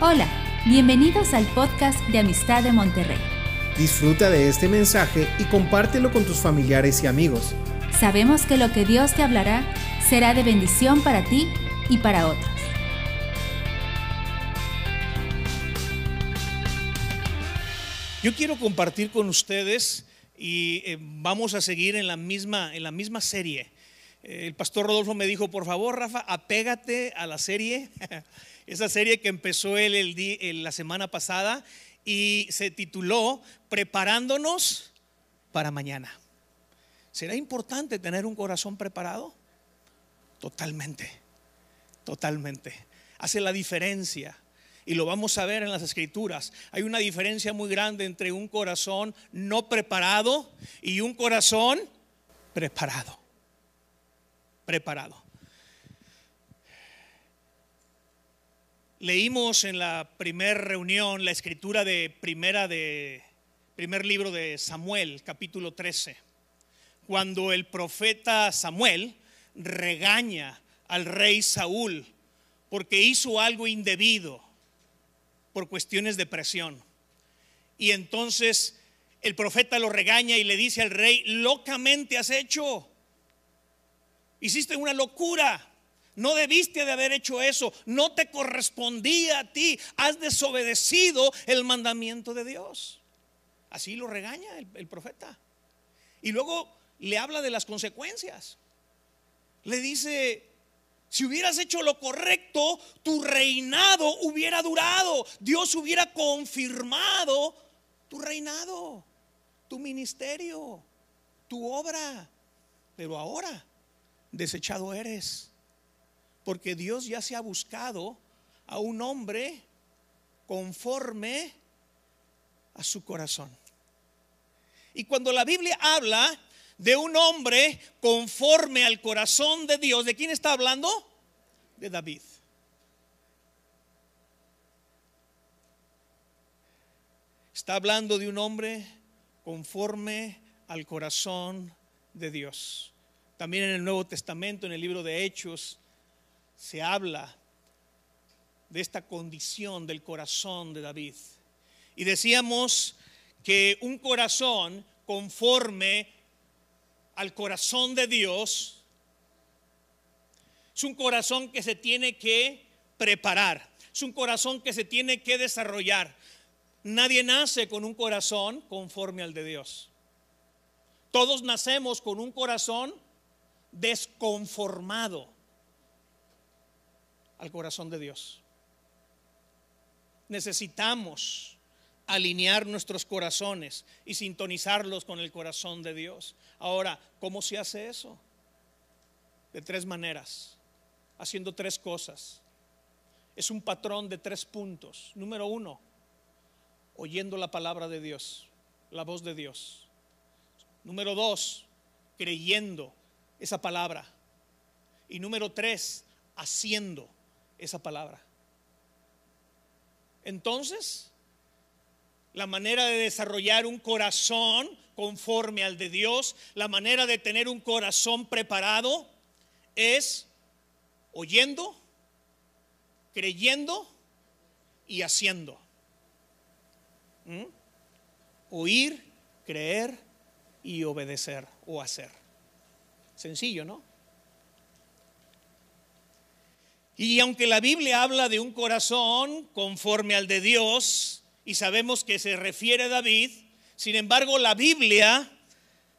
Hola, bienvenidos al podcast de Amistad de Monterrey. Disfruta de este mensaje y compártelo con tus familiares y amigos. Sabemos que lo que Dios te hablará será de bendición para ti y para otros. Yo quiero compartir con ustedes y eh, vamos a seguir en la misma, en la misma serie. El pastor Rodolfo me dijo, por favor, Rafa, apégate a la serie, esa serie que empezó él el la semana pasada y se tituló Preparándonos para mañana. ¿Será importante tener un corazón preparado? Totalmente, totalmente. Hace la diferencia. Y lo vamos a ver en las escrituras. Hay una diferencia muy grande entre un corazón no preparado y un corazón preparado. Preparado. Leímos en la primera reunión la escritura de primera de primer libro de Samuel, capítulo 13, cuando el profeta Samuel regaña al rey Saúl porque hizo algo indebido por cuestiones de presión. Y entonces el profeta lo regaña y le dice al rey, locamente has hecho. Hiciste una locura. No debiste de haber hecho eso. No te correspondía a ti. Has desobedecido el mandamiento de Dios. Así lo regaña el, el profeta. Y luego le habla de las consecuencias. Le dice, si hubieras hecho lo correcto, tu reinado hubiera durado. Dios hubiera confirmado tu reinado, tu ministerio, tu obra. Pero ahora, desechado eres. Porque Dios ya se ha buscado a un hombre conforme a su corazón. Y cuando la Biblia habla de un hombre conforme al corazón de Dios. ¿De quién está hablando? De David. Está hablando de un hombre conforme al corazón de Dios. También en el Nuevo Testamento, en el libro de Hechos, se habla de esta condición del corazón de David. Y decíamos que un corazón conforme al corazón de Dios es un corazón que se tiene que preparar, es un corazón que se tiene que desarrollar. Nadie nace con un corazón conforme al de Dios. Todos nacemos con un corazón desconformado al corazón de Dios. Necesitamos alinear nuestros corazones y sintonizarlos con el corazón de Dios. Ahora, ¿cómo se hace eso? De tres maneras, haciendo tres cosas. Es un patrón de tres puntos. Número uno, oyendo la palabra de Dios, la voz de Dios. Número dos, creyendo esa palabra. Y número tres, haciendo esa palabra. Entonces, la manera de desarrollar un corazón conforme al de Dios, la manera de tener un corazón preparado es oyendo, creyendo y haciendo. ¿Mm? Oír, creer y obedecer o hacer. Sencillo, ¿no? Y aunque la Biblia habla de un corazón conforme al de Dios, y sabemos que se refiere a David. Sin embargo, la Biblia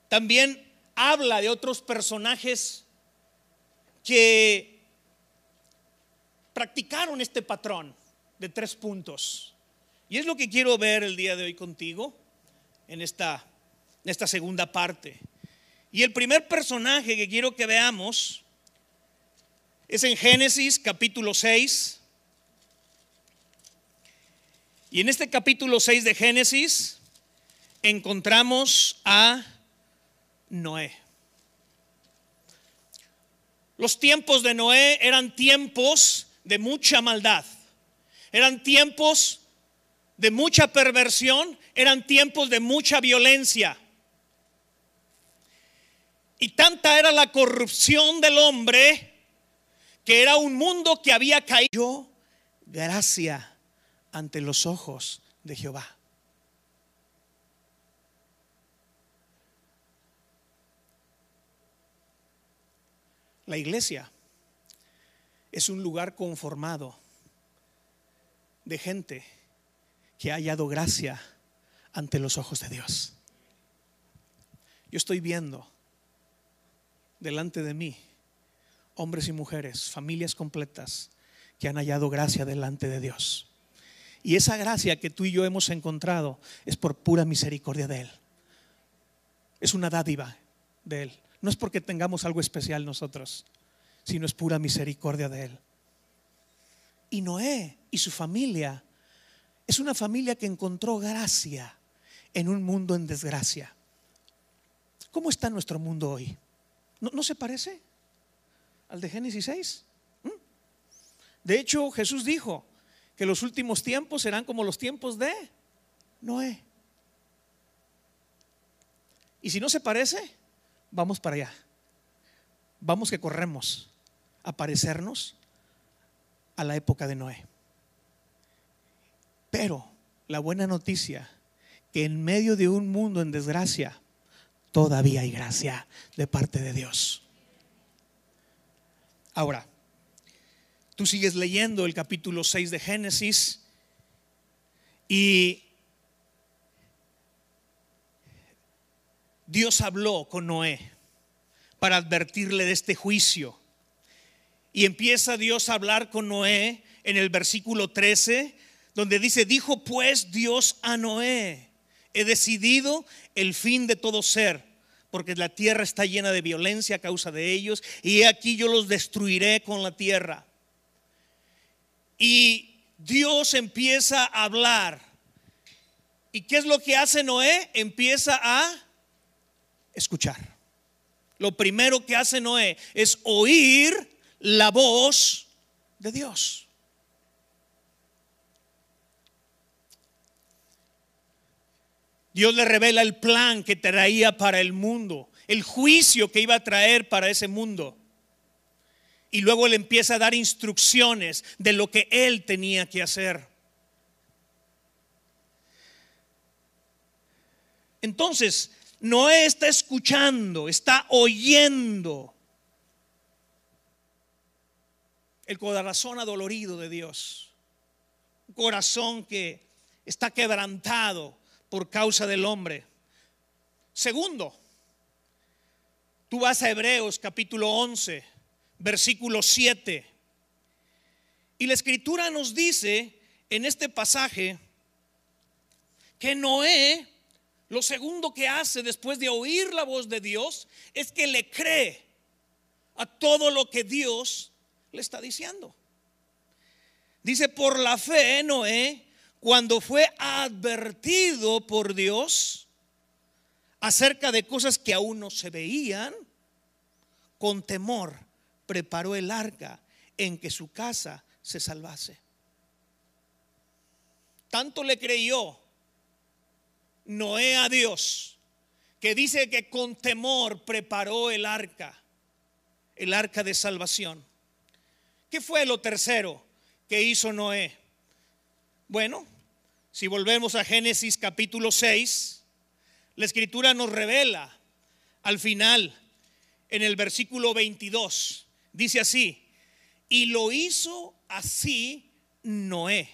también habla de otros personajes que practicaron este patrón de tres puntos. Y es lo que quiero ver el día de hoy contigo en esta, en esta segunda parte. Y el primer personaje que quiero que veamos es en Génesis capítulo 6, y en este capítulo 6 de Génesis encontramos a Noé. Los tiempos de Noé eran tiempos de mucha maldad, eran tiempos de mucha perversión, eran tiempos de mucha violencia. Y tanta era la corrupción del hombre que era un mundo que había caído gracia ante los ojos de Jehová. La iglesia es un lugar conformado de gente que ha hallado gracia ante los ojos de Dios. Yo estoy viendo delante de mí hombres y mujeres, familias completas que han hallado gracia delante de Dios. Y esa gracia que tú y yo hemos encontrado es por pura misericordia de Él. Es una dádiva de Él. No es porque tengamos algo especial nosotros, sino es pura misericordia de Él. Y Noé y su familia es una familia que encontró gracia en un mundo en desgracia. ¿Cómo está nuestro mundo hoy? ¿No, se parece al de Génesis 6? ¿Mm? De hecho, Jesús dijo que los últimos tiempos serán como los tiempos de Noé. Y si no se parece, vamos para allá. Vamos que corremos a parecernos a la época de Noé. Pero la buena noticia, que en medio de un mundo en desgracia, todavía hay gracia de parte de Dios. Ahora, tú sigues leyendo el capítulo 6 de Génesis y Dios habló con Noé para advertirle de este juicio. Y empieza Dios a hablar con Noé en el versículo 13 donde dice, dijo pues Dios a Noé, he decidido el fin de todo ser, porque la tierra está llena de violencia a causa de ellos, y aquí yo los destruiré con la tierra. Y Dios empieza a hablar. ¿Y qué es lo que hace Noé? Empieza a escuchar. Lo primero que hace Noé es oír la voz de Dios. Dios le revela el plan que traía para el mundo, el juicio que iba a traer para ese mundo. Y luego le empieza a dar instrucciones de lo que él tenía que hacer. Entonces, Noé está escuchando, está oyendo el corazón adolorido de Dios. Un corazón que está quebrantado por causa del hombre. Segundo, tú vas a Hebreos capítulo 11, versículo 7. Y la escritura nos dice en este pasaje que Noé, lo segundo que hace después de oír la voz de Dios, es que le cree a todo lo que Dios le está diciendo. Dice, por la fe Noé cuando fue advertido por Dios acerca de cosas que aún no se veían, con temor preparó el arca en que su casa se salvase. Tanto le creyó Noé a Dios, que dice que con temor preparó el arca, el arca de salvación. ¿Qué fue lo tercero que hizo Noé? Bueno, si volvemos a Génesis capítulo 6, la escritura nos revela al final, en el versículo 22, dice así, y lo hizo así Noé.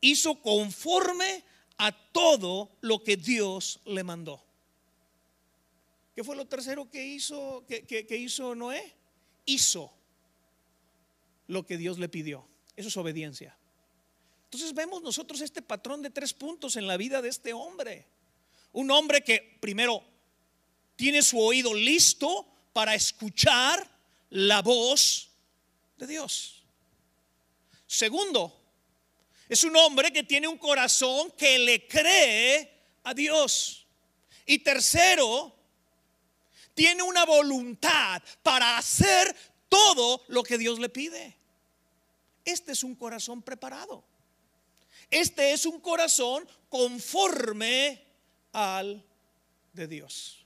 Hizo conforme a todo lo que Dios le mandó. ¿Qué fue lo tercero que hizo, que, hizo Noé? Hizo lo que Dios le pidió. Eso es obediencia. Entonces vemos nosotros este patrón de tres puntos en la vida de este hombre. Un hombre que primero tiene su oído listo para escuchar la voz de Dios. Segundo, es un hombre que tiene un corazón que le cree a Dios. Y tercero, tiene una voluntad para hacer todo lo que Dios le pide. Este es un corazón preparado. Este es un corazón conforme al de Dios.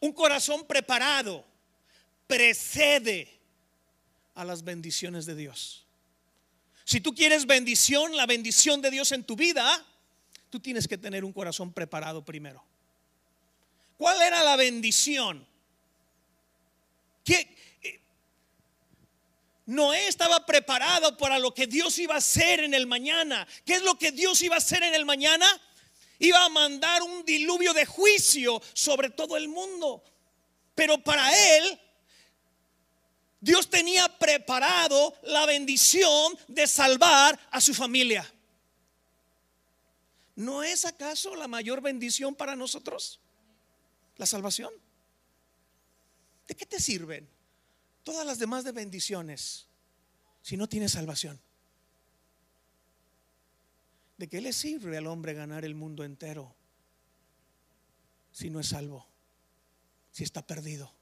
Un corazón preparado precede a las bendiciones de Dios. Si tú quieres bendición, la bendición de Dios en tu vida, tú tienes que tener un corazón preparado primero. ¿Cuál era la bendición? ¿Qué? Noé estaba preparado para lo que Dios iba a hacer en el mañana. ¿Qué es lo que Dios iba a hacer en el mañana? Iba a mandar un diluvio de juicio sobre todo el mundo. Pero para él, Dios tenía preparado la bendición de salvar a su familia. ¿No es acaso la mayor bendición para nosotros? La salvación. ¿De qué te sirven todas las demás de bendiciones si no tienes salvación? ¿De qué le sirve al hombre ganar el mundo entero si no es salvo? Si está perdido.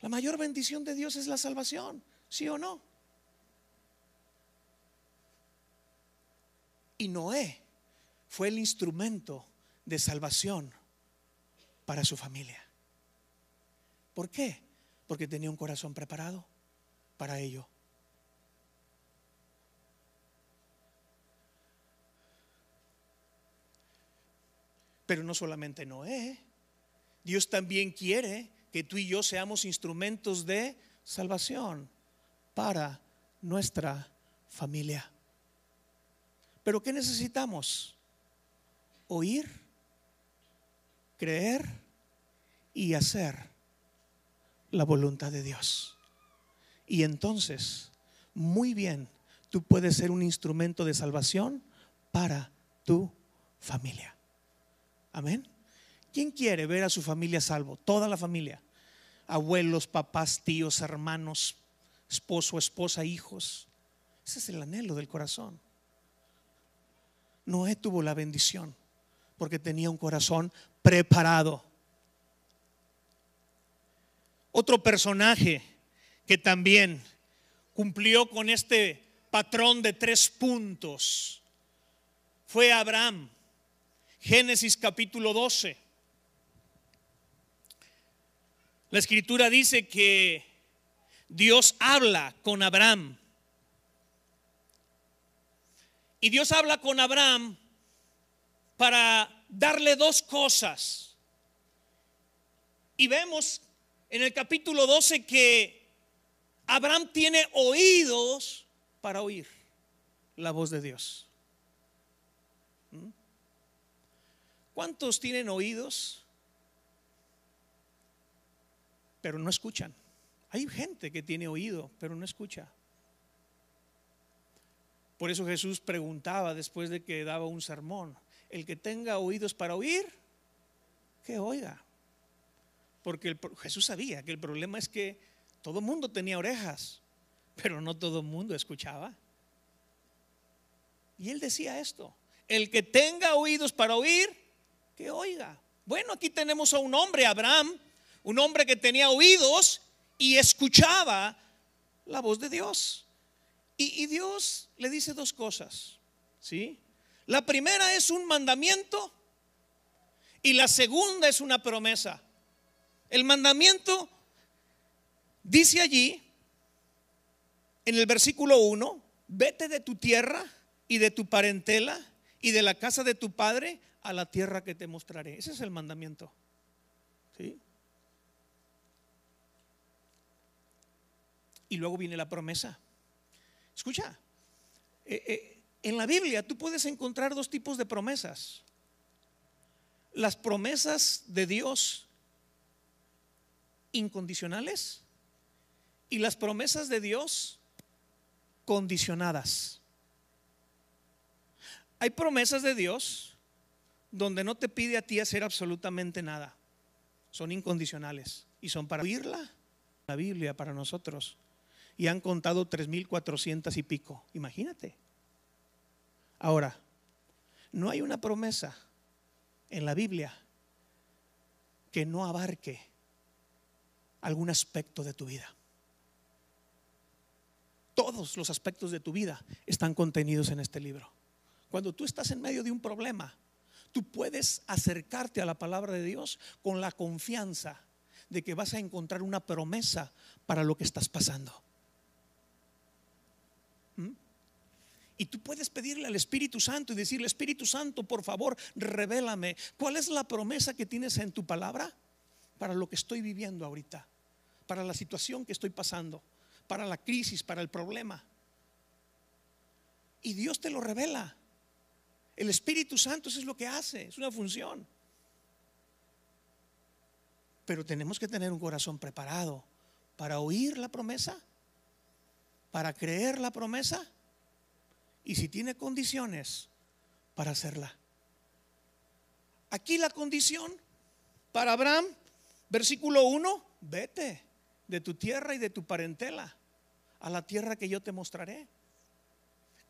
La mayor bendición de Dios es la salvación, ¿sí o no? Y Noé fue el instrumento de salvación para su familia. ¿Por qué? Porque tenía un corazón preparado para ello. Pero no solamente Noé, Dios también quiere que tú y yo seamos instrumentos de salvación para nuestra familia. Pero ¿qué necesitamos? Oír, creer y hacer la voluntad de Dios. Y entonces, muy bien, tú puedes ser un instrumento de salvación para tu familia. Amén. ¿Quién quiere ver a su familia salvo? Toda la familia. Abuelos, papás, tíos, hermanos, esposo, esposa, hijos. Ese es el anhelo del corazón. Noé tuvo la bendición porque tenía un corazón preparado. Otro personaje que también cumplió con este patrón de tres puntos fue Abraham. Génesis capítulo 12. La escritura dice que Dios habla con Abraham. Y Dios habla con Abraham para darle dos cosas. Y vemos en el capítulo 12 que Abraham tiene oídos para oír la voz de Dios. ¿Mm? ¿Cuántos tienen oídos pero no escuchan. Hay gente que tiene oído, pero no escucha. Por eso Jesús preguntaba después de que daba un sermón, el que tenga oídos para oír, que oiga. Porque Jesús sabía que el problema es que todo el mundo tenía orejas, pero no todo el mundo escuchaba. Y él decía esto, el que tenga oídos para oír, que oiga. Bueno, aquí tenemos a un hombre, Abraham, un hombre que tenía oídos y escuchaba la voz de Dios. Y, Dios le dice dos cosas, ¿sí? La primera es un mandamiento y la segunda es una promesa. El mandamiento dice allí, en el versículo 1, vete de tu tierra y de tu parentela y de la casa de tu padre a la tierra que te mostraré. Ese es el mandamiento. Y luego viene la promesa. Escucha, eh, eh, en la Biblia tú puedes encontrar dos tipos de promesas. Las promesas de Dios incondicionales y las promesas de Dios condicionadas. Hay promesas de Dios donde no te pide a ti hacer absolutamente nada. Son incondicionales y son para oírla. La Biblia para nosotros y han contado 3.400 y pico. Imagínate. Ahora, no hay una promesa en la Biblia que no abarque algún aspecto de tu vida. Todos los aspectos de tu vida están contenidos en este libro. Cuando tú estás en medio de un problema, tú puedes acercarte a la palabra de Dios con la confianza de que vas a encontrar una promesa para lo que estás pasando. ¿Mm? Y tú puedes pedirle al Espíritu Santo y decirle, Espíritu Santo, por favor, revélame, ¿cuál es la promesa que tienes en tu palabra para lo que estoy viviendo ahorita? Para la situación que estoy pasando, para la crisis, para el problema. Y Dios te lo revela. El Espíritu Santo eso es lo que hace, es una función. Pero tenemos que tener un corazón preparado para oír la promesa, para creer la promesa y si tiene condiciones para hacerla. Aquí la condición para Abraham, versículo 1, vete de tu tierra y de tu parentela a la tierra que yo te mostraré.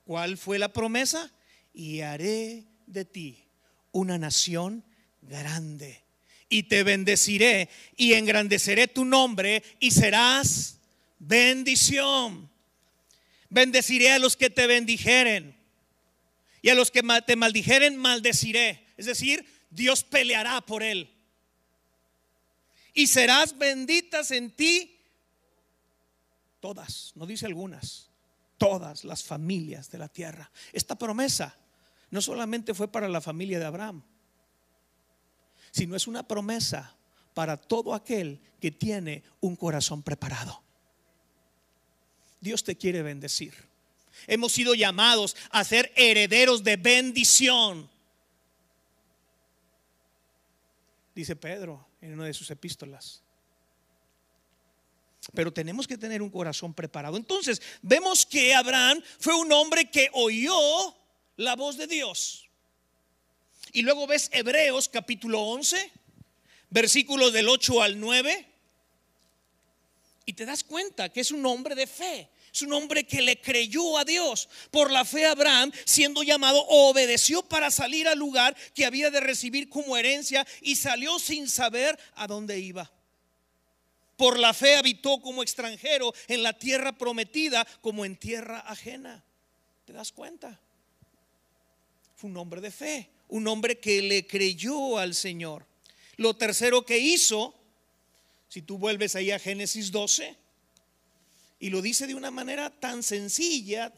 ¿Cuál fue la promesa? Y haré de ti una nación grande y te bendeciré y engrandeceré tu nombre y serás bendición. Bendeciré a los que te bendijeren y a los que te maldijeren maldeciré. Es decir, Dios peleará por él. Y serás benditas en ti todas, no dice algunas, todas las familias de la tierra. Esta promesa no solamente fue para la familia de Abraham, sino es una promesa para todo aquel que tiene un corazón preparado. Dios te quiere bendecir. Hemos sido llamados a ser herederos de bendición. Dice Pedro en una de sus epístolas. Pero tenemos que tener un corazón preparado. Entonces, vemos que Abraham fue un hombre que oyó la voz de Dios. Y luego ves Hebreos capítulo 11, versículos del 8 al 9. Y te das cuenta que es un hombre de fe. Es un hombre que le creyó a Dios. Por la fe Abraham, siendo llamado, obedeció para salir al lugar que había de recibir como herencia y salió sin saber a dónde iba. Por la fe habitó como extranjero en la tierra prometida como en tierra ajena. ¿Te das cuenta? Fue un hombre de fe un hombre que le creyó al Señor. Lo tercero que hizo, si tú vuelves ahí a Génesis 12, y lo dice de una manera tan sencilla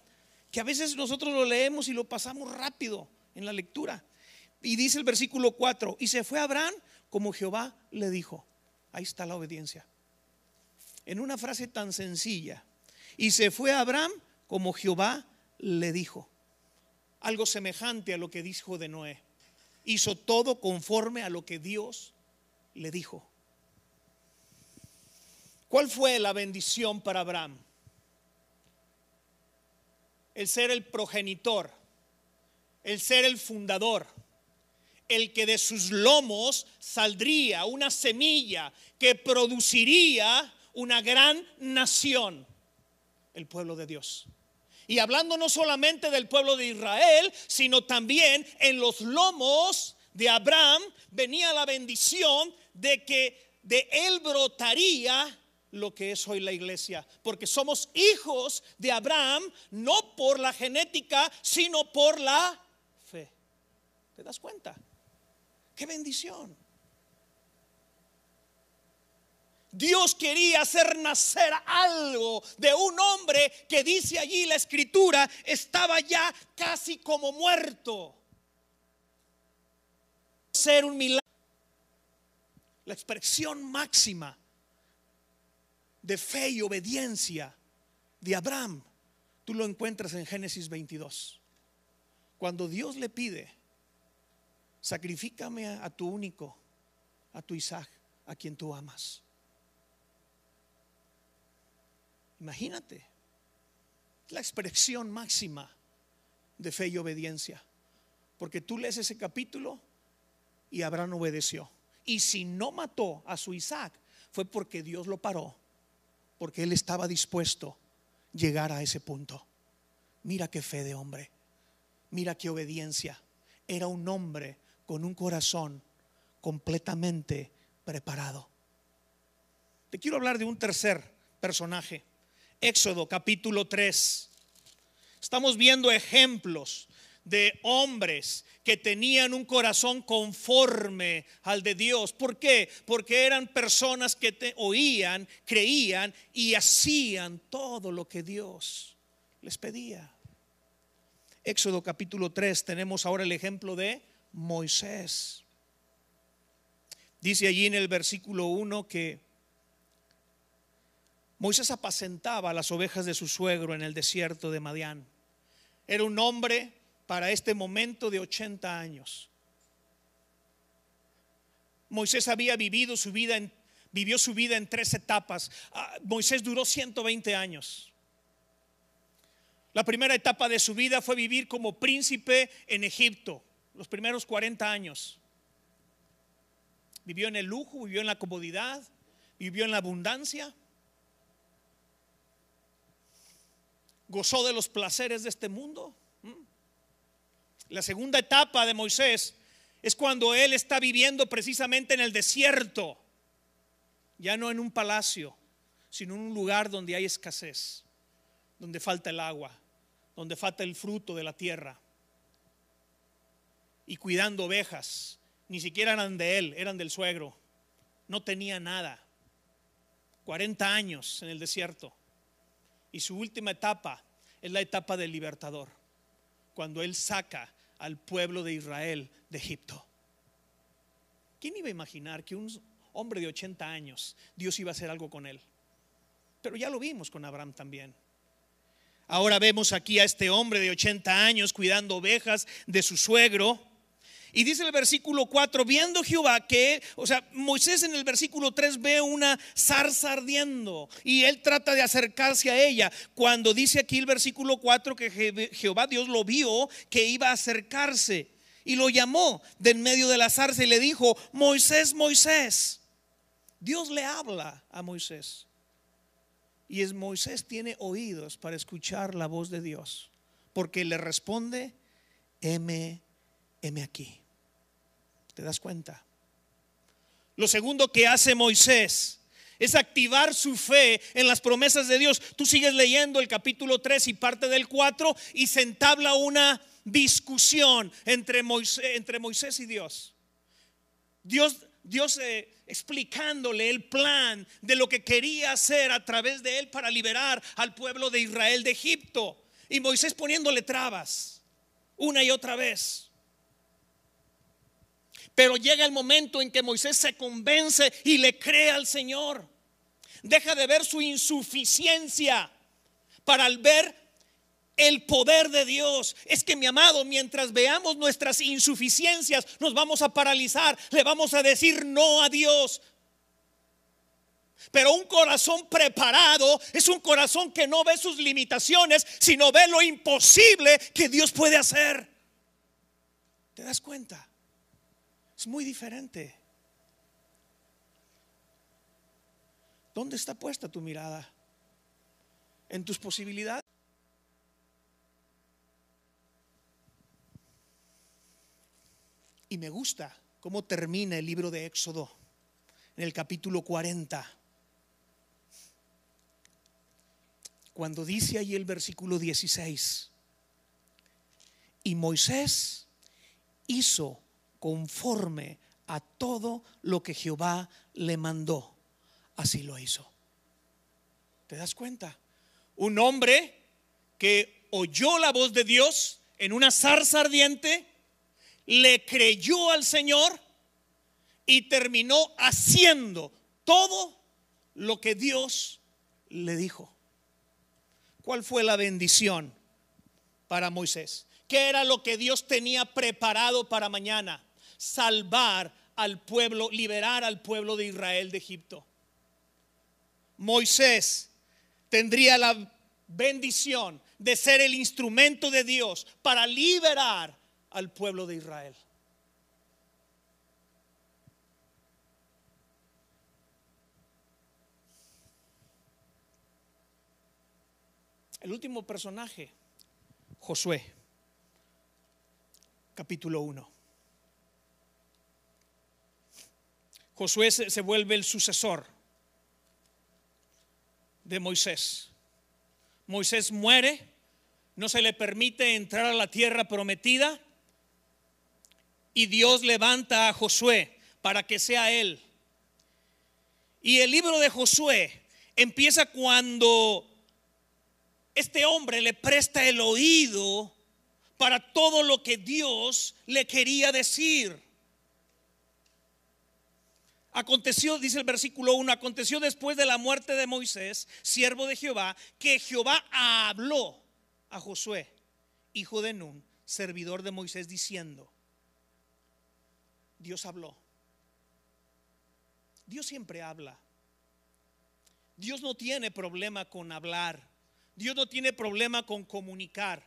que a veces nosotros lo leemos y lo pasamos rápido en la lectura. Y dice el versículo 4, y se fue Abraham como Jehová le dijo. Ahí está la obediencia. En una frase tan sencilla. Y se fue Abraham como Jehová le dijo algo semejante a lo que dijo de Noé. Hizo todo conforme a lo que Dios le dijo. ¿Cuál fue la bendición para Abraham? El ser el progenitor, el ser el fundador, el que de sus lomos saldría una semilla que produciría una gran nación, el pueblo de Dios. Y hablando no solamente del pueblo de Israel, sino también en los lomos de Abraham venía la bendición de que de él brotaría lo que es hoy la iglesia, porque somos hijos de Abraham no por la genética, sino por la fe. ¿Te das cuenta? Qué bendición. Dios quería hacer nacer algo de un hombre que dice allí la escritura estaba ya casi como muerto. Ser un milagro. La expresión máxima de fe y obediencia de Abraham, tú lo encuentras en Génesis 22. Cuando Dios le pide, sacrifícame a tu único, a tu Isaac, a quien tú amas. Imagínate, la expresión máxima de fe y obediencia. Porque tú lees ese capítulo y Abraham obedeció. Y si no mató a su Isaac, fue porque Dios lo paró, porque él estaba dispuesto a llegar a ese punto. Mira qué fe de hombre, mira qué obediencia. Era un hombre con un corazón completamente preparado. Te quiero hablar de un tercer personaje Éxodo capítulo 3. Estamos viendo ejemplos de hombres que tenían un corazón conforme al de Dios. ¿Por qué? Porque eran personas que te oían, creían y hacían todo lo que Dios les pedía. Éxodo capítulo 3 tenemos ahora el ejemplo de Moisés. Dice allí en el versículo 1 que Moisés apacentaba las ovejas de su suegro en el desierto de Madián. Era un hombre para este momento de 80 años. Moisés había vivido su vida en, vivió su vida en tres etapas. Ah, Moisés duró 120 años. La primera etapa de su vida fue vivir como príncipe en Egipto, los primeros 40 años. Vivió en el lujo, vivió en la comodidad, vivió en la abundancia. Gozó de los placeres de este mundo. La segunda etapa de Moisés es cuando él está viviendo precisamente en el desierto, ya no en un palacio, sino en un lugar donde hay escasez, donde falta el agua, donde falta el fruto de la tierra. Y cuidando ovejas, ni siquiera eran de él, eran del suegro. No tenía nada. 40 años en el desierto. Y su última etapa es la etapa del libertador, cuando él saca al pueblo de Israel de Egipto. ¿Quién iba a imaginar que un hombre de 80 años Dios iba a hacer algo con él? Pero ya lo vimos con Abraham también. Ahora vemos aquí a este hombre de 80 años cuidando ovejas de su suegro. Y dice el versículo 4, viendo Jehová que, o sea, Moisés en el versículo 3 ve una zarza ardiendo y él trata de acercarse a ella. Cuando dice aquí el versículo 4 que Jehová Dios lo vio que iba a acercarse y lo llamó de en medio de la zarza y le dijo, Moisés, Moisés. Dios le habla a Moisés. Y es Moisés tiene oídos para escuchar la voz de Dios, porque le responde, heme, heme aquí. ¿Te das cuenta? Lo segundo que hace Moisés es activar su fe en las promesas de Dios. Tú sigues leyendo el capítulo 3 y parte del 4 y se entabla una discusión entre Moisés, y Dios. Dios, Dios eh, explicándole el plan de lo que quería hacer a través de él para liberar al pueblo de Israel de Egipto. Y Moisés poniéndole trabas una y otra vez. Pero llega el momento en que Moisés se convence y le cree al Señor. Deja de ver su insuficiencia para al ver el poder de Dios. Es que mi amado, mientras veamos nuestras insuficiencias, nos vamos a paralizar, le vamos a decir no a Dios. Pero un corazón preparado es un corazón que no ve sus limitaciones, sino ve lo imposible que Dios puede hacer. ¿Te das cuenta? Es muy diferente. ¿Dónde está puesta tu mirada? ¿En tus posibilidades? Y me gusta cómo termina el libro de Éxodo en el capítulo 40. Cuando dice ahí el versículo 16, y Moisés hizo conforme a todo lo que Jehová le mandó, así lo hizo. ¿Te das cuenta? Un hombre que oyó la voz de Dios en una zarza ardiente, le creyó al Señor y terminó haciendo todo lo que Dios le dijo. ¿Cuál fue la bendición para Moisés? ¿Qué era lo que Dios tenía preparado para mañana? Salvar al pueblo, liberar al pueblo de Israel de Egipto. Moisés tendría la bendición de ser el instrumento de Dios para liberar al pueblo de Israel. El último personaje, Josué, capítulo 1. Josué se, vuelve el sucesor de Moisés. Moisés muere, no se le permite entrar a la tierra prometida y Dios levanta a Josué para que sea él. Y el libro de Josué empieza cuando este hombre le presta el oído para todo lo que Dios le quería decir. Aconteció, dice el versículo 1, aconteció después de la muerte de Moisés, siervo de Jehová, que Jehová habló a Josué, hijo de Nun, servidor de Moisés, diciendo, Dios habló. Dios siempre habla. Dios no tiene problema con hablar. Dios no tiene problema con comunicar.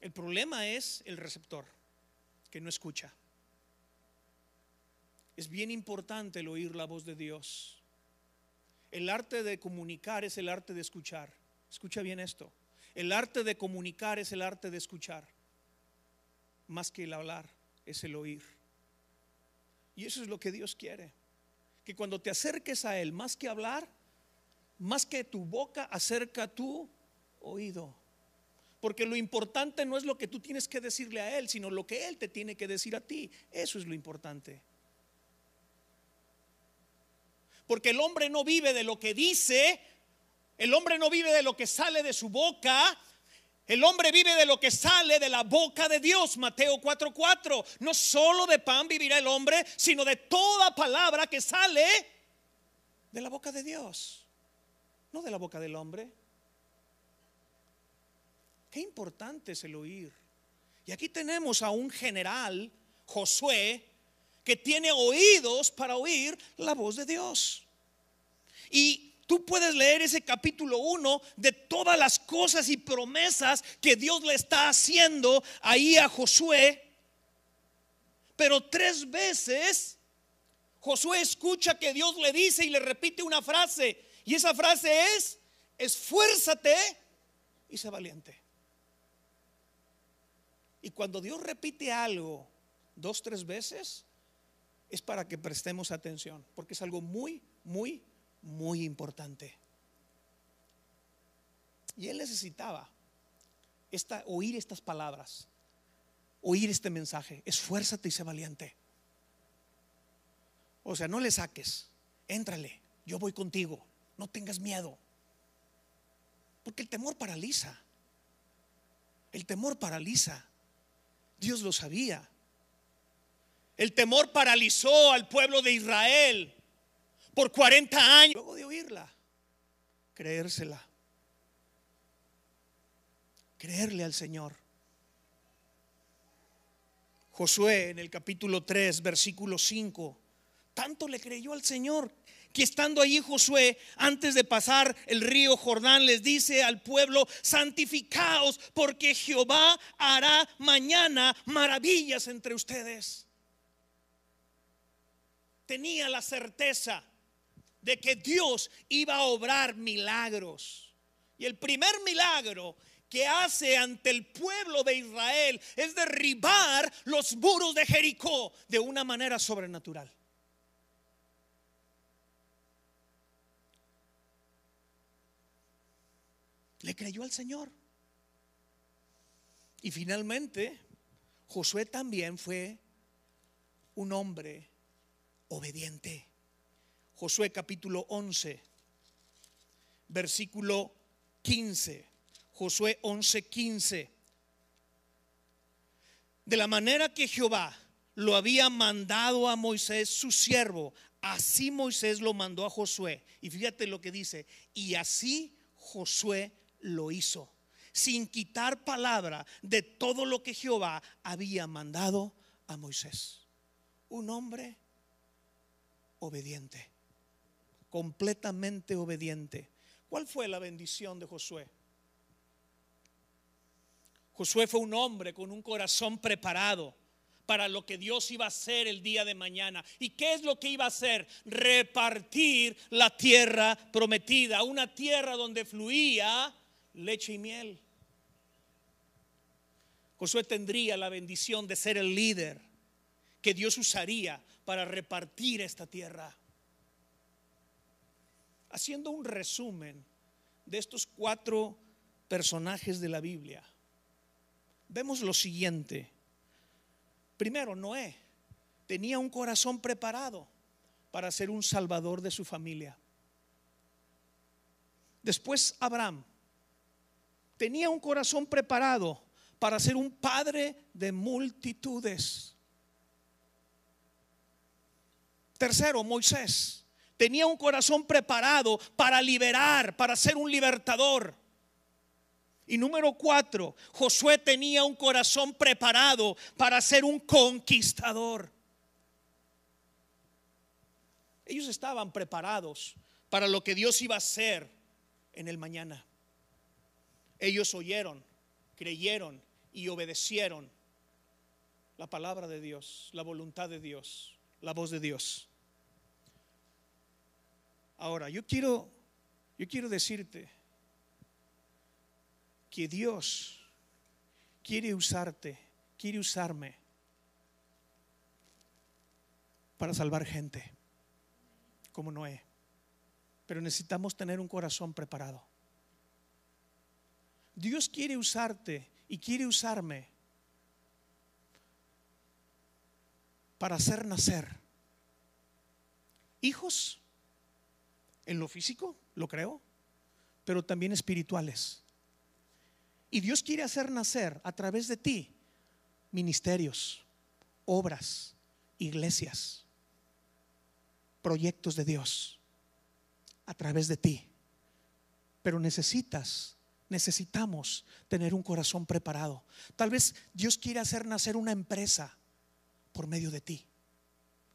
El problema es el receptor, que no escucha. Es bien importante el oír la voz de Dios. El arte de comunicar es el arte de escuchar. Escucha bien esto. El arte de comunicar es el arte de escuchar. Más que el hablar, es el oír. Y eso es lo que Dios quiere. Que cuando te acerques a Él, más que hablar, más que tu boca, acerca tu oído. Porque lo importante no es lo que tú tienes que decirle a Él, sino lo que Él te tiene que decir a ti. Eso es lo importante. Porque el hombre no vive de lo que dice, el hombre no vive de lo que sale de su boca, el hombre vive de lo que sale de la boca de Dios, Mateo 4:4. No solo de pan vivirá el hombre, sino de toda palabra que sale de la boca de Dios, no de la boca del hombre. Qué importante es el oír. Y aquí tenemos a un general, Josué, que tiene oídos para oír la voz de Dios. Y tú puedes leer ese capítulo 1 de todas las cosas y promesas que Dios le está haciendo ahí a Josué. Pero tres veces Josué escucha que Dios le dice y le repite una frase. Y esa frase es, esfuérzate y sé valiente. Y cuando Dios repite algo dos, tres veces, es para que prestemos atención, porque es algo muy, muy, muy importante. Y él necesitaba esta, oír estas palabras, oír este mensaje, esfuérzate y sé valiente. O sea, no le saques, éntrale, yo voy contigo, no tengas miedo. Porque el temor paraliza. El temor paraliza. Dios lo sabía. El temor paralizó al pueblo de Israel por 40 años. Luego de oírla, creérsela. Creerle al Señor. Josué en el capítulo 3, versículo 5. Tanto le creyó al Señor que estando allí Josué, antes de pasar el río Jordán, les dice al pueblo, santificaos porque Jehová hará mañana maravillas entre ustedes tenía la certeza de que Dios iba a obrar milagros. Y el primer milagro que hace ante el pueblo de Israel es derribar los muros de Jericó de una manera sobrenatural. Le creyó al Señor. Y finalmente, Josué también fue un hombre obediente. Josué capítulo 11, versículo 15. Josué 11, 15. De la manera que Jehová lo había mandado a Moisés, su siervo, así Moisés lo mandó a Josué. Y fíjate lo que dice, y así Josué lo hizo, sin quitar palabra de todo lo que Jehová había mandado a Moisés. Un hombre obediente, completamente obediente. ¿Cuál fue la bendición de Josué? Josué fue un hombre con un corazón preparado para lo que Dios iba a hacer el día de mañana. ¿Y qué es lo que iba a hacer? Repartir la tierra prometida, una tierra donde fluía leche y miel. Josué tendría la bendición de ser el líder que Dios usaría para repartir esta tierra. Haciendo un resumen de estos cuatro personajes de la Biblia, vemos lo siguiente. Primero, Noé tenía un corazón preparado para ser un salvador de su familia. Después, Abraham tenía un corazón preparado para ser un padre de multitudes. Tercero, Moisés tenía un corazón preparado para liberar, para ser un libertador. Y número cuatro, Josué tenía un corazón preparado para ser un conquistador. Ellos estaban preparados para lo que Dios iba a hacer en el mañana. Ellos oyeron, creyeron y obedecieron la palabra de Dios, la voluntad de Dios, la voz de Dios. Ahora, yo quiero yo quiero decirte que Dios quiere usarte, quiere usarme para salvar gente, como Noé. Pero necesitamos tener un corazón preparado. Dios quiere usarte y quiere usarme para hacer nacer hijos en lo físico, lo creo, pero también espirituales. Y Dios quiere hacer nacer a través de ti ministerios, obras, iglesias, proyectos de Dios a través de ti. Pero necesitas, necesitamos tener un corazón preparado. Tal vez Dios quiere hacer nacer una empresa por medio de ti,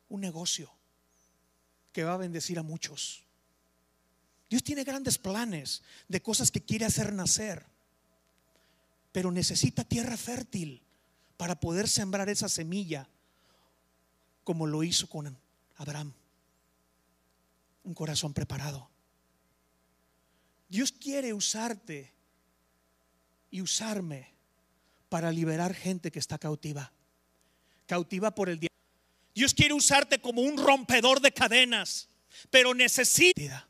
un negocio que va a bendecir a muchos. Dios tiene grandes planes de cosas que quiere hacer nacer pero necesita tierra fértil para poder sembrar esa semilla como lo hizo con Abraham. Un corazón preparado. Dios quiere usarte y usarme para liberar gente que está cautiva. Cautiva por el día. Dios quiere usarte como un rompedor de cadenas, pero necesita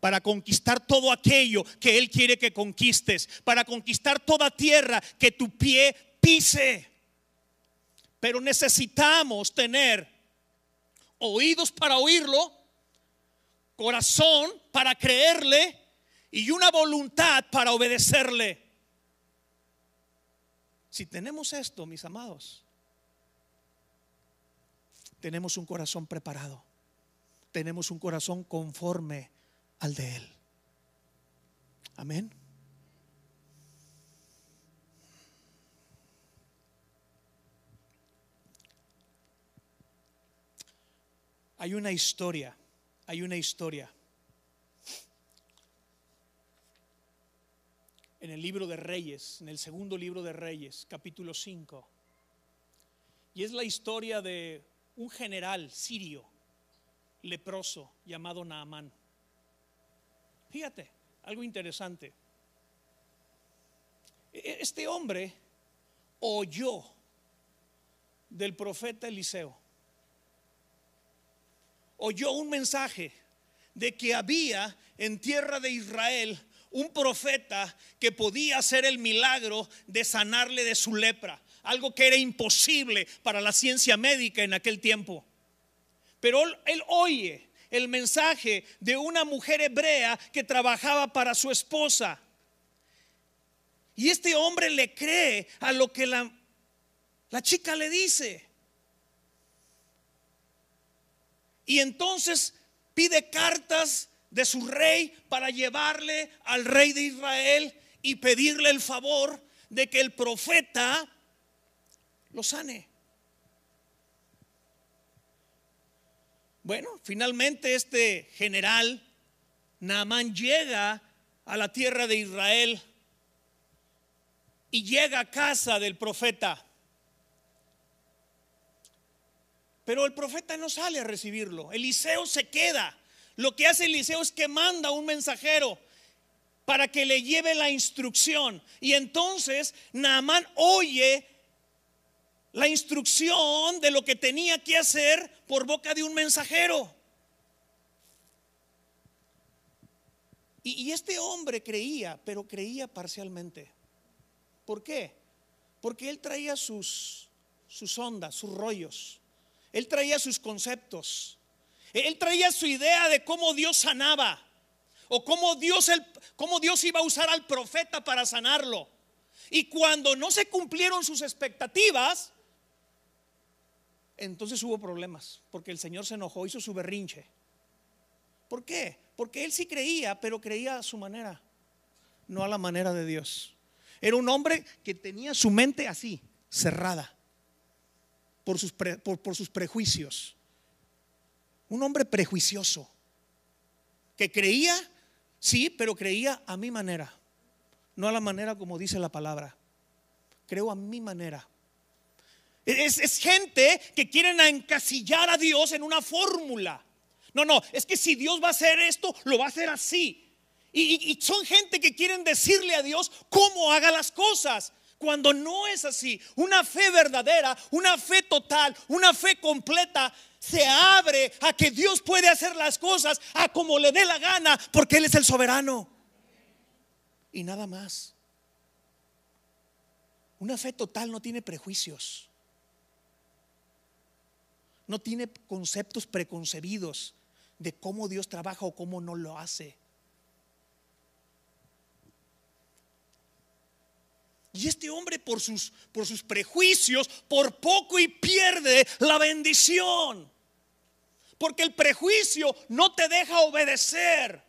para conquistar todo aquello que Él quiere que conquistes, para conquistar toda tierra que tu pie pise. Pero necesitamos tener oídos para oírlo, corazón para creerle y una voluntad para obedecerle. Si tenemos esto, mis amados, tenemos un corazón preparado, tenemos un corazón conforme al de Él. Amén. Hay una historia, hay una historia en el libro de Reyes, en el segundo libro de Reyes, capítulo 5. Y es la historia de un general sirio leproso llamado Naamán. Fíjate, algo interesante. E-, este hombre oyó del profeta Eliseo. Oyó un mensaje de que había en tierra de Israel un profeta que podía hacer el milagro de sanarle de su lepra, algo que era imposible para la ciencia médica en aquel tiempo. Pero él oye el mensaje de una mujer hebrea que trabajaba para su esposa. Y este hombre le cree a lo que la, la chica le dice. Y entonces pide cartas de su rey para llevarle al rey de Israel y pedirle el favor de que el profeta lo sane. Bueno, finalmente este general, Naamán, llega a la tierra de Israel y llega a casa del profeta. Pero el profeta no sale a recibirlo. Eliseo se queda. Lo que hace Eliseo es que manda un mensajero para que le lleve la instrucción. Y entonces Naamán oye la instrucción de lo que tenía que hacer por boca de un mensajero. Y, este hombre creía, pero creía parcialmente. ¿Por qué? Porque él traía sus, sus ondas, sus rollos. Él traía sus conceptos. Él traía su idea de cómo Dios sanaba. o cómo Dios, el, cómo Dios iba a usar al profeta para sanarlo. Y cuando no se cumplieron sus expectativas, entonces hubo problemas, porque el Señor se enojó, hizo su berrinche. ¿Por qué? Porque él sí creía, pero creía a su manera, no a la manera de Dios. Era un hombre que tenía su mente así, cerrada, por sus, por sus prejuicios. Un hombre prejuicioso, que creía, sí, pero creía a mi manera, no a la manera como dice la palabra. Creo a mi manera. Es, gente que quieren encasillar a Dios en una fórmula. No, no, es que si Dios va a hacer esto, lo va a hacer así. Y, y, son gente que quieren decirle a Dios cómo haga las cosas. Cuando no es así, una fe verdadera, una fe total, una fe completa, se abre a que Dios puede hacer las cosas a como le dé la gana, porque Él es el soberano. Y nada más. Una fe total no tiene prejuicios no tiene conceptos preconcebidos de cómo Dios trabaja o cómo no lo hace. Y este hombre por sus, por sus prejuicios, por poco y pierde la bendición. Porque el prejuicio no te deja obedecer,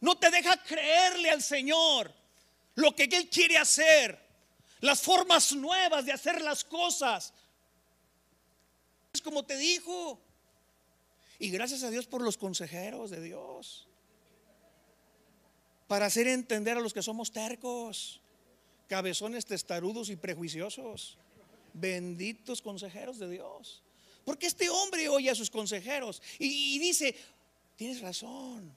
no te deja creerle al Señor lo que Él quiere hacer, las formas nuevas de hacer las cosas, como te dijo. Y gracias a Dios por los consejeros de Dios. Para hacer entender a los que somos tercos, cabezones testarudos y prejuiciosos. Benditos consejeros de Dios. Porque este hombre oye a sus consejeros y, dice, tienes razón.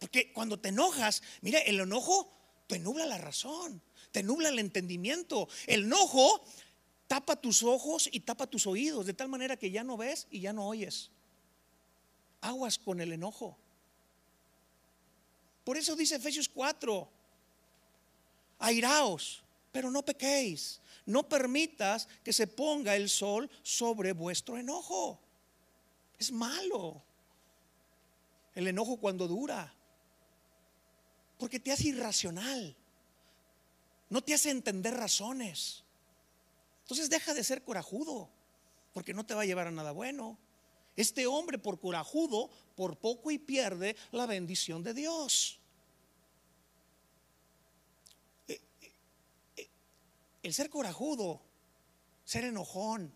Porque cuando te enojas, mira, el enojo te nubla la razón, te nubla el entendimiento. El enojo tapa tus ojos y tapa tus oídos, de tal manera que ya no ves y ya no oyes. Aguas con el enojo. Por eso dice Efesios 4, airaos, pero no pequéis. No permitas que se ponga el sol sobre vuestro enojo. Es malo. El enojo cuando dura. Porque te hace irracional. No te hace entender razones. Entonces deja de ser corajudo, porque no te va a llevar a nada bueno. Este hombre por corajudo, por poco y pierde la bendición de Dios. Eh, eh, eh, el ser corajudo, ser enojón,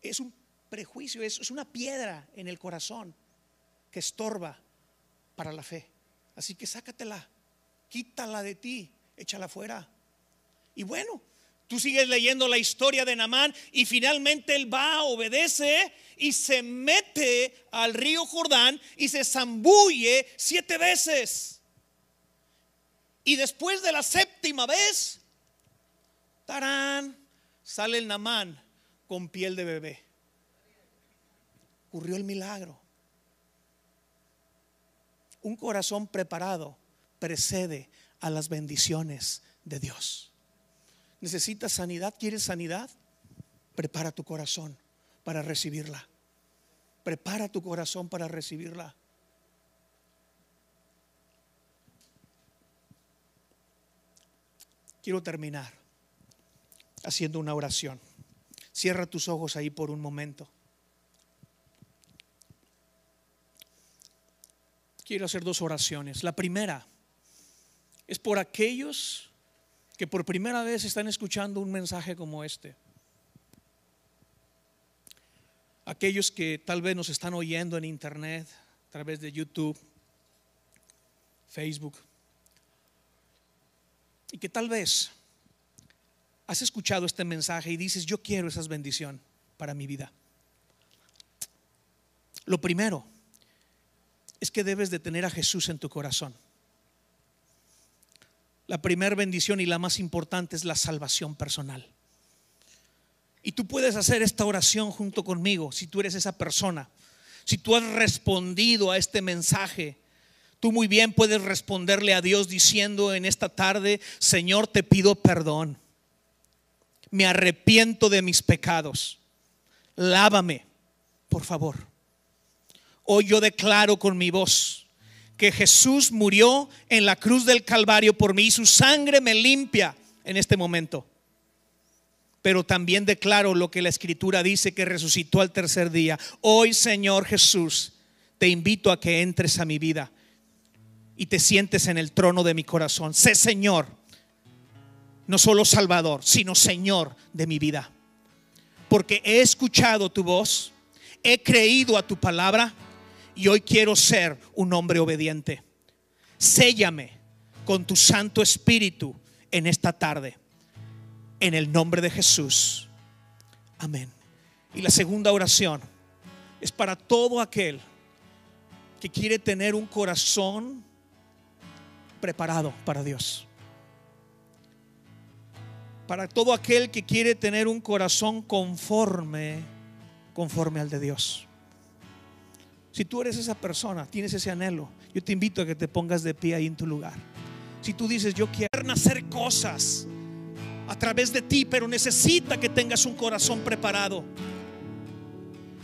es un prejuicio, es, una piedra en el corazón que estorba para la fe. Así que sácatela, quítala de ti, échala fuera. Y bueno, Tú sigues leyendo la historia de Namán y finalmente él va, obedece y se mete al río Jordán y se zambulle siete veces. Y después de la séptima vez, tarán, sale el Namán con piel de bebé. Ocurrió el milagro. Un corazón preparado precede a las bendiciones de Dios. ¿Necesitas sanidad? ¿Quieres sanidad? Prepara tu corazón para recibirla. Prepara tu corazón para recibirla. Quiero terminar haciendo una oración. Cierra tus ojos ahí por un momento. Quiero hacer dos oraciones. La primera es por aquellos que por primera vez están escuchando un mensaje como este. Aquellos que tal vez nos están oyendo en internet, a través de YouTube, Facebook, y que tal vez has escuchado este mensaje y dices, yo quiero esa bendición para mi vida. Lo primero es que debes de tener a Jesús en tu corazón. La primera bendición y la más importante es la salvación personal. Y tú puedes hacer esta oración junto conmigo si tú eres esa persona. Si tú has respondido a este mensaje, tú muy bien puedes responderle a Dios diciendo en esta tarde, Señor, te pido perdón. Me arrepiento de mis pecados. Lávame, por favor. Hoy yo declaro con mi voz que Jesús murió en la cruz del Calvario por mí y su sangre me limpia en este momento. Pero también declaro lo que la Escritura dice que resucitó al tercer día. Hoy, Señor Jesús, te invito a que entres a mi vida y te sientes en el trono de mi corazón. Sé Señor, no solo Salvador, sino Señor de mi vida. Porque he escuchado tu voz, he creído a tu palabra y hoy quiero ser un hombre obediente. Séllame con tu Santo Espíritu en esta tarde. En el nombre de Jesús. Amén. Y la segunda oración es para todo aquel que quiere tener un corazón preparado para Dios. Para todo aquel que quiere tener un corazón conforme conforme al de Dios. Si tú eres esa persona, tienes ese anhelo, yo te invito a que te pongas de pie ahí en tu lugar. Si tú dices, yo quiero hacer cosas a través de ti, pero necesita que tengas un corazón preparado.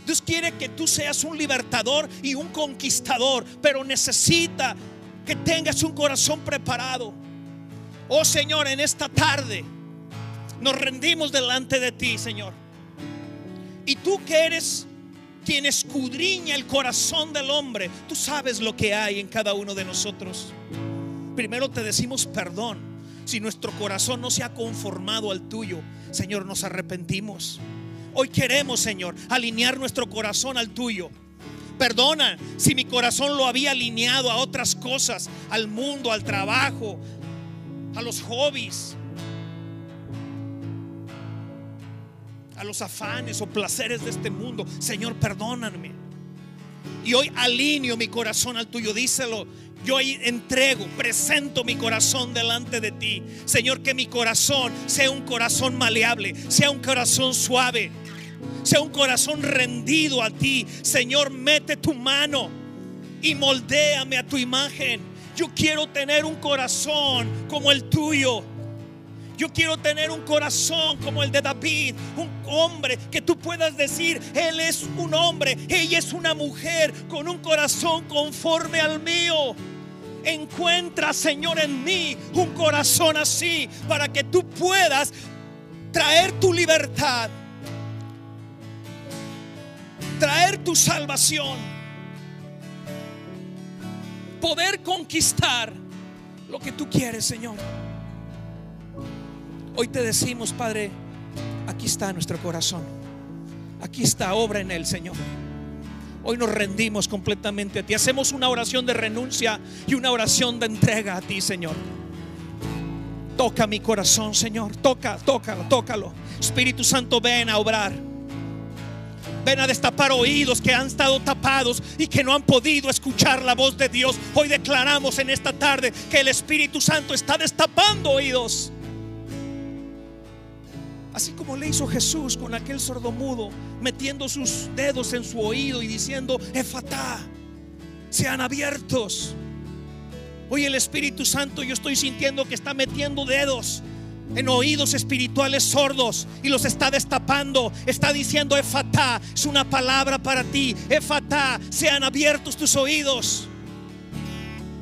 Dios quiere que tú seas un libertador y un conquistador, pero necesita que tengas un corazón preparado. Oh Señor, en esta tarde nos rendimos delante de ti, Señor. Y tú que eres quien escudriña el corazón del hombre, tú sabes lo que hay en cada uno de nosotros. Primero te decimos perdón. Si nuestro corazón no se ha conformado al tuyo, Señor, nos arrepentimos. Hoy queremos, Señor, alinear nuestro corazón al tuyo. Perdona si mi corazón lo había alineado a otras cosas, al mundo, al trabajo, a los hobbies, los afanes o placeres de este mundo. Señor, perdóname. Y hoy alineo mi corazón al tuyo. Díselo. Yo hoy entrego, presento mi corazón delante de ti. Señor, que mi corazón sea un corazón maleable, sea un corazón suave, sea un corazón rendido a ti. Señor, mete tu mano y moldéame a tu imagen. Yo quiero tener un corazón como el tuyo. Yo quiero tener un corazón como el de David, un hombre que tú puedas decir, él es un hombre, ella es una mujer con un corazón conforme al mío. Encuentra, Señor, en mí un corazón así para que tú puedas traer tu libertad, traer tu salvación, poder conquistar lo que tú quieres, Señor. Hoy te decimos, Padre, aquí está nuestro corazón. Aquí está obra en él, Señor. Hoy nos rendimos completamente a ti. Hacemos una oración de renuncia y una oración de entrega a ti, Señor. Toca mi corazón, Señor. Toca, tócalo, tócalo. Espíritu Santo, ven a obrar. Ven a destapar oídos que han estado tapados y que no han podido escuchar la voz de Dios. Hoy declaramos en esta tarde que el Espíritu Santo está destapando oídos. Así como le hizo Jesús con aquel sordomudo, metiendo sus dedos en su oído y diciendo, Efatá, sean abiertos. Hoy el Espíritu Santo yo estoy sintiendo que está metiendo dedos en oídos espirituales sordos y los está destapando. Está diciendo, Efatá, es una palabra para ti. Efatá, sean abiertos tus oídos.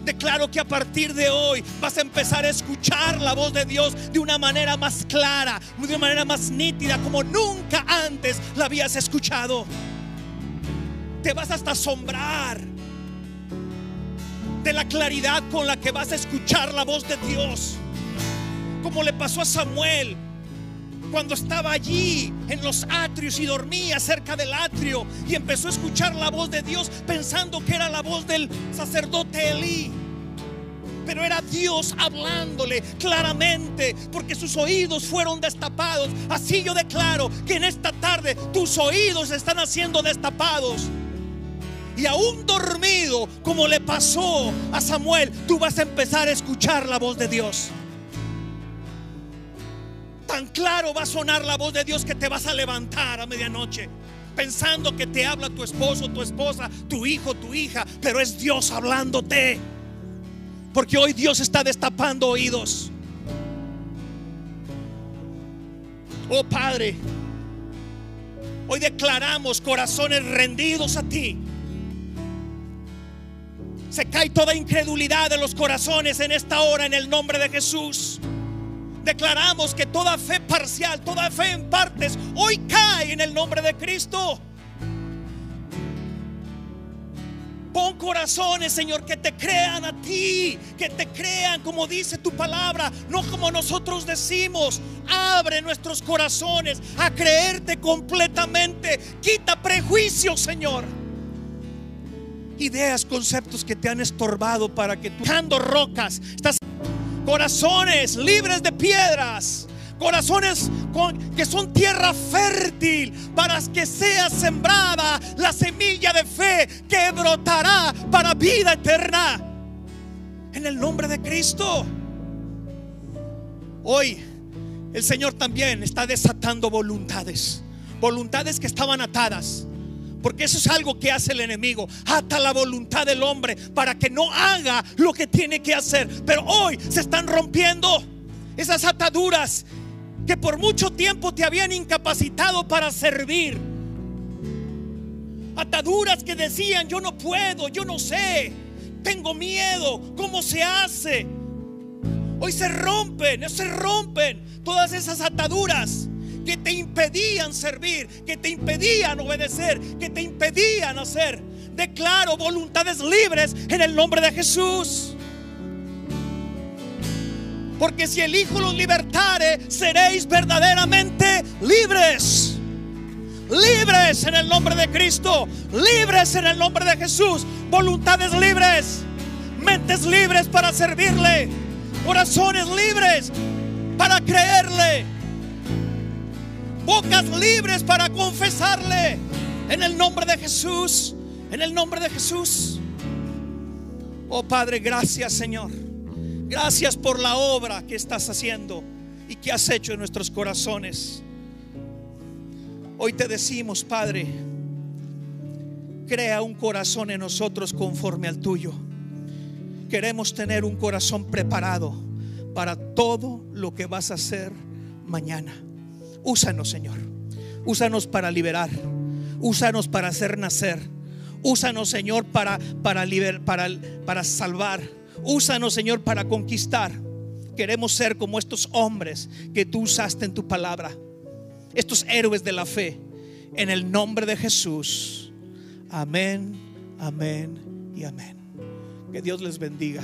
Declaro que a partir de hoy vas a empezar a escuchar la voz de Dios de una manera más clara, de una manera más nítida, como nunca antes la habías escuchado. Te vas hasta asombrar de la claridad con la que vas a escuchar la voz de Dios. Como le pasó a Samuel cuando estaba allí en los atrios y dormía cerca del atrio y empezó a escuchar la voz de Dios pensando que era la voz del sacerdote Elí. Pero era Dios hablándole claramente porque sus oídos fueron destapados. Así yo declaro que en esta tarde tus oídos están siendo destapados. Y aún dormido, como le pasó a Samuel, tú vas a empezar a escuchar la voz de Dios tan claro va a sonar la voz de Dios que te vas a levantar a medianoche pensando que te habla tu esposo, tu esposa, tu hijo, tu hija, pero es Dios hablándote. Porque hoy Dios está destapando oídos. Oh Padre, hoy declaramos corazones rendidos a ti. Se cae toda incredulidad de los corazones en esta hora en el nombre de Jesús. Declaramos que toda fe parcial, toda fe en partes, hoy cae en el nombre de Cristo. Pon corazones, Señor, que te crean a ti, que te crean como dice tu palabra, no como nosotros decimos. Abre nuestros corazones a creerte completamente. Quita prejuicios, Señor. Ideas, conceptos que te han estorbado para que tú, rocas, estás corazones libres de piedras corazones que son tierra fértil para que sea sembrada la semilla de fe que brotará para vida eterna. En el nombre de Cristo. Hoy el Señor también está desatando voluntades, voluntades que estaban atadas. Porque eso es algo que hace el enemigo. Ata la voluntad del hombre para que no haga lo que tiene que hacer. Pero hoy se están rompiendo esas ataduras que por mucho tiempo te habían incapacitado para servir. Ataduras que decían, yo no puedo, yo no sé, tengo miedo, ¿cómo se hace? Hoy se rompen, se rompen todas esas ataduras que te impedían servir, que te impedían obedecer, que te impedían hacer. Declaro voluntades libres en el nombre de Jesús. Porque si el Hijo los libertare, seréis verdaderamente libres. Libres en el nombre de Cristo. Libres en el nombre de Jesús. Voluntades libres. Mentes libres para servirle. Corazones libres para creerle. Bocas libres para confesarle. En el nombre de Jesús. En el nombre de Jesús. Oh Padre, gracias Señor. Gracias por la obra que estás haciendo y que has hecho en nuestros corazones. Hoy te decimos, Padre, crea un corazón en nosotros conforme al tuyo. Queremos tener un corazón preparado para todo lo que vas a hacer mañana. Úsanos, Señor. Úsanos para liberar. Úsanos para hacer nacer. Úsanos, Señor, para, para, para, para salvar Úsanos, Señor, para conquistar. Queremos ser como estos hombres que tú usaste en tu palabra. Estos héroes de la fe. En el nombre de Jesús. Amén, amén y amén. Que Dios les bendiga.